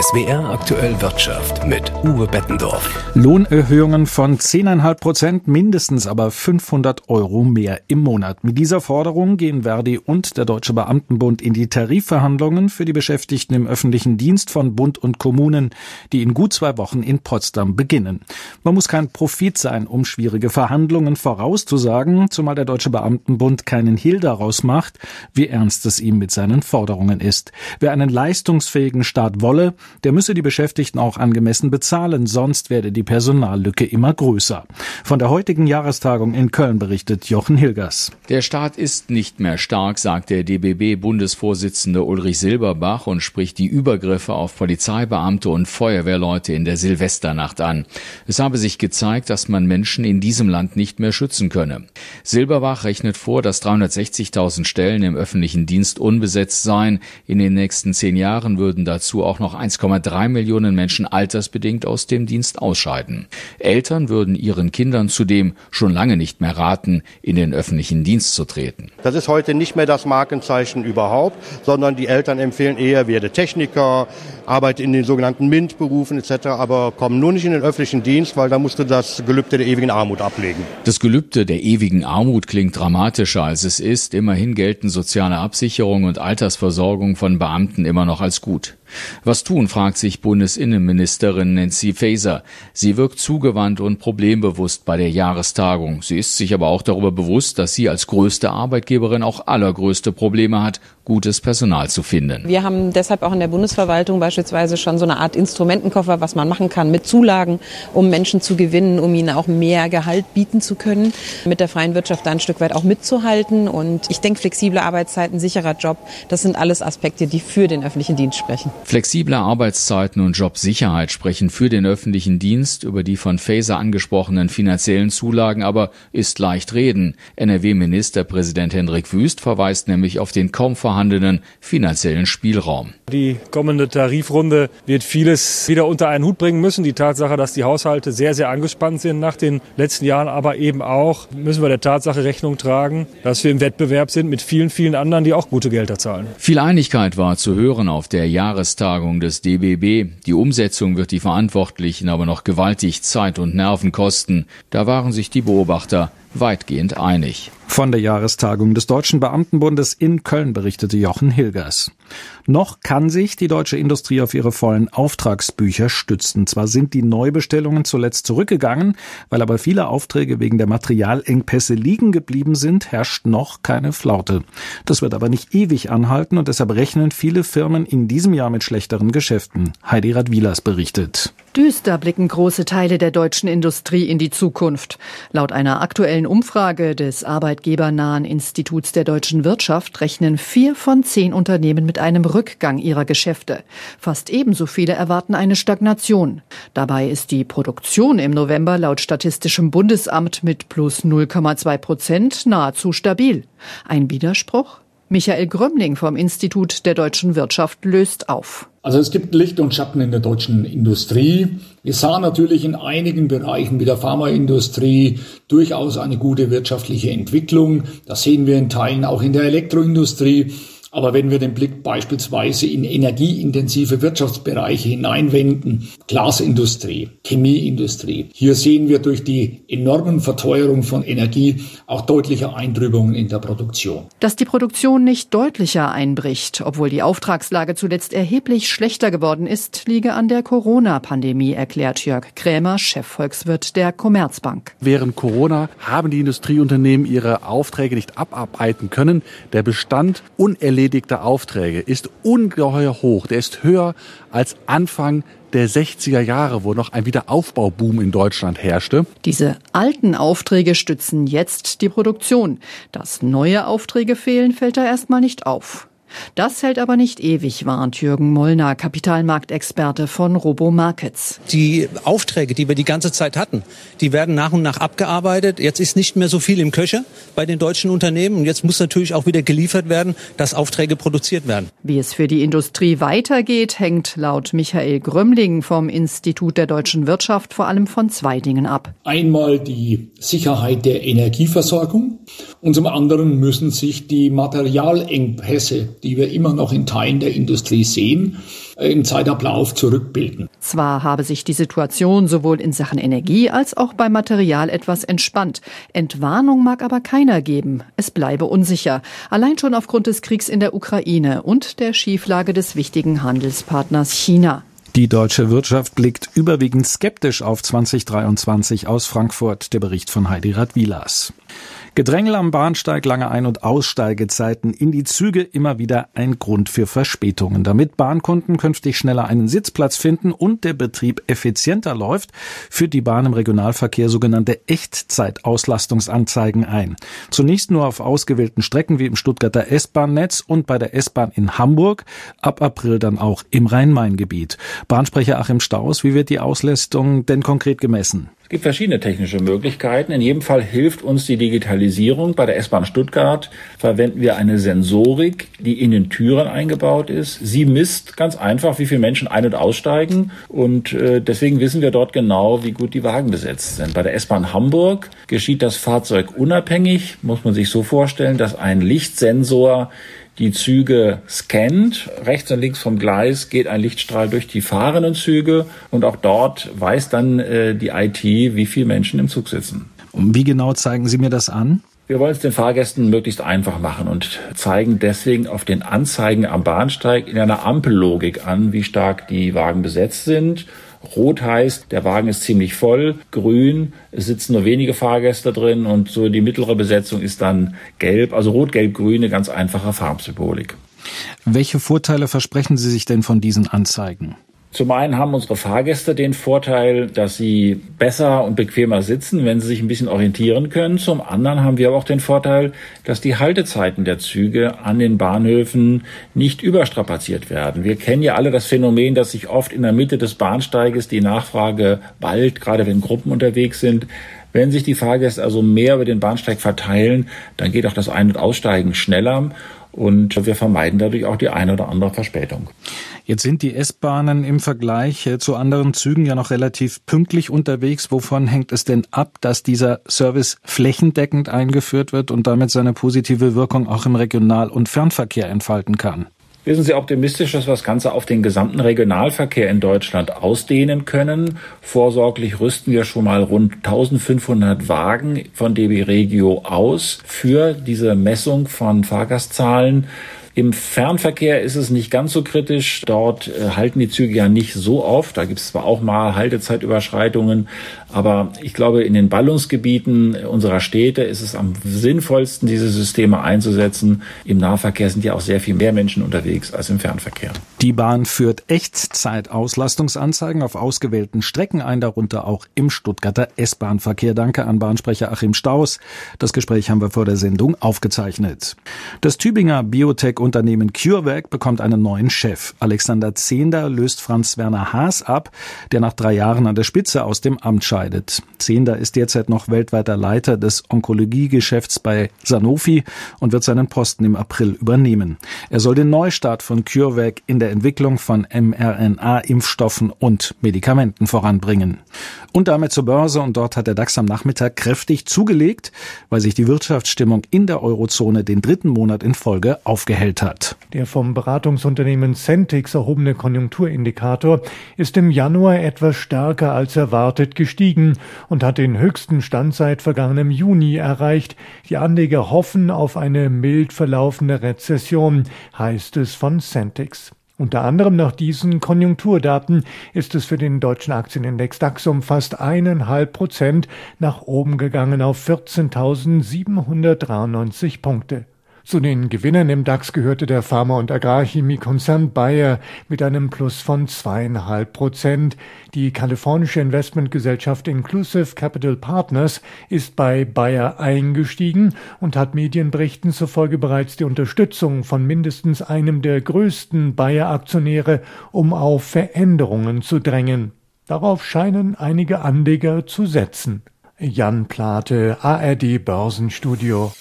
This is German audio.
SWR aktuell Wirtschaft mit Uwe Bettendorf. Lohnerhöhungen von 10,5 Prozent, mindestens aber 500 Euro mehr im Monat. Mit dieser Forderung gehen Verdi und der Deutsche Beamtenbund in die Tarifverhandlungen für die Beschäftigten im öffentlichen Dienst von Bund und Kommunen, die in gut zwei Wochen in Potsdam beginnen. Man muss kein Profit sein, um schwierige Verhandlungen vorauszusagen, zumal der Deutsche Beamtenbund keinen Hehl daraus macht, wie ernst es ihm mit seinen Forderungen ist. Wer einen leistungsfähigen Staat wolle, der müsse die Beschäftigten auch angemessen bezahlen, sonst werde die Personallücke immer größer. Von der heutigen Jahrestagung in Köln berichtet Jochen Hilgers. Der Staat ist nicht mehr stark, sagt der DBB-Bundesvorsitzende Ulrich Silberbach und spricht die Übergriffe auf Polizeibeamte und Feuerwehrleute in der Silvesternacht an. Es habe sich gezeigt, dass man Menschen in diesem Land nicht mehr schützen könne. Silberbach rechnet vor, dass 360.000 Stellen im öffentlichen Dienst unbesetzt seien. In den nächsten zehn Jahren würden dazu auch noch 1,3 Millionen Menschen altersbedingt aus dem Dienst ausscheiden. Eltern würden ihren Kindern zudem schon lange nicht mehr raten, in den öffentlichen Dienst zu treten. Das ist heute nicht mehr das Markenzeichen überhaupt, sondern die Eltern empfehlen eher, werde Techniker, arbeite in den sogenannten MINT-Berufen etc., aber komm nur nicht in den öffentlichen Dienst, weil da musst du das Gelübde der ewigen Armut ablegen. Das Gelübde der ewigen Armut klingt dramatischer, als es ist. Immerhin gelten soziale Absicherung und Altersversorgung von Beamten immer noch als gut. Was tun, fragt sich Bundesinnenministerin Nancy Faeser. Sie wirkt zugewandt und problembewusst bei der Jahrestagung. Sie ist sich aber auch darüber bewusst, dass sie als größte Arbeitgeberin auch allergrößte Probleme hat, gutes Personal zu finden. Wir haben deshalb auch in der Bundesverwaltung beispielsweise schon so eine Art Instrumentenkoffer, was man machen kann mit Zulagen, um Menschen zu gewinnen, um ihnen auch mehr Gehalt bieten zu können, mit der freien Wirtschaft da ein Stück weit auch mitzuhalten. Und ich denke, flexible Arbeitszeiten, sicherer Job, das sind alles Aspekte, die für den öffentlichen Dienst sprechen. Flexible Arbeitszeiten und Jobsicherheit sprechen für den öffentlichen Dienst. Über die von Faeser angesprochenen finanziellen Zulagen aber ist leicht reden. NRW-Ministerpräsident Hendrik Wüst verweist nämlich auf den kaum vorhandenen finanziellen Spielraum. Die kommende Tarifrunde wird vieles wieder unter einen Hut bringen müssen. Die Tatsache, dass die Haushalte sehr, sehr angespannt sind nach den letzten Jahren, aber eben auch müssen wir der Tatsache Rechnung tragen, dass wir im Wettbewerb sind mit vielen, vielen anderen, die auch gute Gelder zahlen. Viel Einigkeit war zu hören auf der Jahrestagung des DBB. Die Umsetzung wird die Verantwortlichen aber noch gewaltig Zeit und Nerven kosten. Da waren sich die Beobachter weitgehend einig. Von der Jahrestagung des Deutschen Beamtenbundes in Köln berichtete Jochen Hilgers. Noch kann sich die deutsche Industrie auf ihre vollen Auftragsbücher stützen. Zwar sind die Neubestellungen zuletzt zurückgegangen, weil aber viele Aufträge wegen der Materialengpässe liegen geblieben sind, herrscht noch keine Flaute. Das wird aber nicht ewig anhalten und deshalb rechnen viele Firmen in diesem Jahr mit schlechteren Geschäften. Heidi Radwilas berichtet. Düster blicken große Teile der deutschen Industrie in die Zukunft. Laut einer aktuellen Umfrage des arbeitgebernahen Instituts der deutschen Wirtschaft rechnen vier von zehn Unternehmen mit einem Rückgang ihrer Geschäfte. Fast ebenso viele erwarten eine Stagnation. Dabei ist die Produktion im November laut Statistischem Bundesamt mit plus 0,2 Prozent nahezu stabil. Ein Widerspruch? Michael Grömmling vom Institut der deutschen Wirtschaft löst auf. Also es gibt Licht und Schatten in der deutschen Industrie. Wir sahen natürlich in einigen Bereichen wie der Pharmaindustrie durchaus eine gute wirtschaftliche Entwicklung. Das sehen wir in Teilen auch in der Elektroindustrie. Aber wenn wir den Blick beispielsweise in energieintensive Wirtschaftsbereiche hineinwenden, Glasindustrie, Chemieindustrie, hier sehen wir durch die enormen Verteuerung von Energie auch deutliche Eintrübungen in der Produktion. Dass die Produktion nicht deutlicher einbricht, obwohl die Auftragslage zuletzt erheblich schlechter geworden ist, liege an der Corona-Pandemie, erklärt Jörg Krämer, Chefvolkswirt der Commerzbank. Während Corona haben die Industrieunternehmen ihre Aufträge nicht abarbeiten können. Der Bestand unerledigt unerledigter Aufträge ist ungeheuer hoch. Der ist höher als Anfang der 60er Jahre, wo noch ein Wiederaufbauboom in Deutschland herrschte. Diese alten Aufträge stützen jetzt die Produktion. Dass neue Aufträge fehlen, fällt da erstmal nicht auf. Das hält aber nicht ewig, warnt Jürgen Mollner, Kapitalmarktexperte von Robo Markets. Die Aufträge, die wir die ganze Zeit hatten, die werden nach und nach abgearbeitet. Jetzt ist nicht mehr so viel im Köcher bei den deutschen Unternehmen und jetzt muss natürlich auch wieder geliefert werden, dass Aufträge produziert werden. Wie es für die Industrie weitergeht, hängt laut Michael Grömmling vom Institut der deutschen Wirtschaft vor allem von zwei Dingen ab. Einmal die Sicherheit der Energieversorgung und zum anderen müssen sich die Materialengpässe die wir immer noch in Teilen der Industrie sehen, im Zeitablauf zurückbilden. Zwar habe sich die Situation sowohl in Sachen Energie als auch beim Material etwas entspannt. Entwarnung mag aber keiner geben. Es bleibe unsicher. Allein schon aufgrund des Kriegs in der Ukraine und der Schieflage des wichtigen Handelspartners China. Die deutsche Wirtschaft blickt überwiegend skeptisch auf 2023 aus Frankfurt, der Bericht von Heidi Radwilas. Gedrängel am Bahnsteig, lange Ein- und Aussteigezeiten in die Züge immer wieder ein Grund für Verspätungen. Damit Bahnkunden künftig schneller einen Sitzplatz finden und der Betrieb effizienter läuft, führt die Bahn im Regionalverkehr sogenannte Echtzeitauslastungsanzeigen ein. Zunächst nur auf ausgewählten Strecken wie im Stuttgarter S-Bahn-Netz und bei der S-Bahn in Hamburg, ab April dann auch im Rhein-Main-Gebiet. Bahnsprecher Achim Staus, wie wird die Auslastung denn konkret gemessen? Es gibt verschiedene technische Möglichkeiten. In jedem Fall hilft uns die Digitalisierung. Bei der S-Bahn Stuttgart verwenden wir eine Sensorik, die in den Türen eingebaut ist. Sie misst ganz einfach, wie viele Menschen ein- und aussteigen. Und äh, deswegen wissen wir dort genau, wie gut die Wagen besetzt sind. Bei der S-Bahn Hamburg geschieht das Fahrzeug unabhängig. Muss man sich so vorstellen, dass ein Lichtsensor die Züge scannt. Rechts und links vom Gleis geht ein Lichtstrahl durch die fahrenden Züge und auch dort weiß dann äh, die IT, wie viele Menschen im Zug sitzen. Und wie genau zeigen Sie mir das an? Wir wollen es den Fahrgästen möglichst einfach machen und zeigen deswegen auf den Anzeigen am Bahnsteig in einer Ampellogik an, wie stark die Wagen besetzt sind Rot heißt, der Wagen ist ziemlich voll. Grün, es sitzen nur wenige Fahrgäste drin und so die mittlere Besetzung ist dann gelb. Also rot, gelb, grün, eine ganz einfache Farbsymbolik. Welche Vorteile versprechen Sie sich denn von diesen Anzeigen? Zum einen haben unsere Fahrgäste den Vorteil, dass sie besser und bequemer sitzen, wenn sie sich ein bisschen orientieren können. Zum anderen haben wir aber auch den Vorteil, dass die Haltezeiten der Züge an den Bahnhöfen nicht überstrapaziert werden. Wir kennen ja alle das Phänomen, dass sich oft in der Mitte des Bahnsteiges die Nachfrage bald, gerade wenn Gruppen unterwegs sind, wenn sich die Fahrgäste also mehr über den Bahnsteig verteilen, dann geht auch das Ein- und Aussteigen schneller und wir vermeiden dadurch auch die eine oder andere Verspätung. Jetzt sind die S-Bahnen im Vergleich äh, zu anderen Zügen ja noch relativ pünktlich unterwegs. Wovon hängt es denn ab, dass dieser Service flächendeckend eingeführt wird und damit seine positive Wirkung auch im Regional- und Fernverkehr entfalten kann? Wir sind sehr optimistisch, dass wir das Ganze auf den gesamten Regionalverkehr in Deutschland ausdehnen können. Vorsorglich rüsten wir schon mal rund 1500 Wagen von DB Regio aus für diese Messung von Fahrgastzahlen. Im Fernverkehr ist es nicht ganz so kritisch. Dort äh, halten die Züge ja nicht so oft. Da gibt es zwar auch mal Haltezeitüberschreitungen, aber ich glaube, in den Ballungsgebieten unserer Städte ist es am sinnvollsten, diese Systeme einzusetzen. Im Nahverkehr sind ja auch sehr viel mehr Menschen unterwegs als im Fernverkehr. Die Bahn führt Echtzeitauslastungsanzeigen auf ausgewählten Strecken ein, darunter auch im Stuttgarter S-Bahn-Verkehr. Danke an Bahnsprecher Achim Staus. Das Gespräch haben wir vor der Sendung aufgezeichnet. Das Tübinger Biotech Unternehmen CureVac bekommt einen neuen Chef. Alexander Zehnder löst Franz Werner Haas ab, der nach drei Jahren an der Spitze aus dem Amt scheidet. Zehnder ist derzeit noch weltweiter Leiter des Onkologiegeschäfts bei Sanofi und wird seinen Posten im April übernehmen. Er soll den Neustart von CureVac in der Entwicklung von mRNA-Impfstoffen und Medikamenten voranbringen. Und damit zur Börse und dort hat der DAX am Nachmittag kräftig zugelegt, weil sich die Wirtschaftsstimmung in der Eurozone den dritten Monat in Folge aufgehellt hat. Der vom Beratungsunternehmen Centix erhobene Konjunkturindikator ist im Januar etwas stärker als erwartet gestiegen und hat den höchsten Stand seit vergangenem Juni erreicht. Die Anleger hoffen auf eine mild verlaufende Rezession, heißt es von Centix. Unter anderem nach diesen Konjunkturdaten ist es für den deutschen Aktienindex DAX um fast eineinhalb Prozent nach oben gegangen auf 14.793 Punkte. Zu den Gewinnern im DAX gehörte der Pharma- und Agrarchemiekonzern Bayer mit einem Plus von zweieinhalb Prozent. Die kalifornische Investmentgesellschaft Inclusive Capital Partners ist bei Bayer eingestiegen und hat Medienberichten zufolge bereits die Unterstützung von mindestens einem der größten Bayer-Aktionäre, um auf Veränderungen zu drängen. Darauf scheinen einige Anleger zu setzen. Jan Plate, ARD Börsenstudio.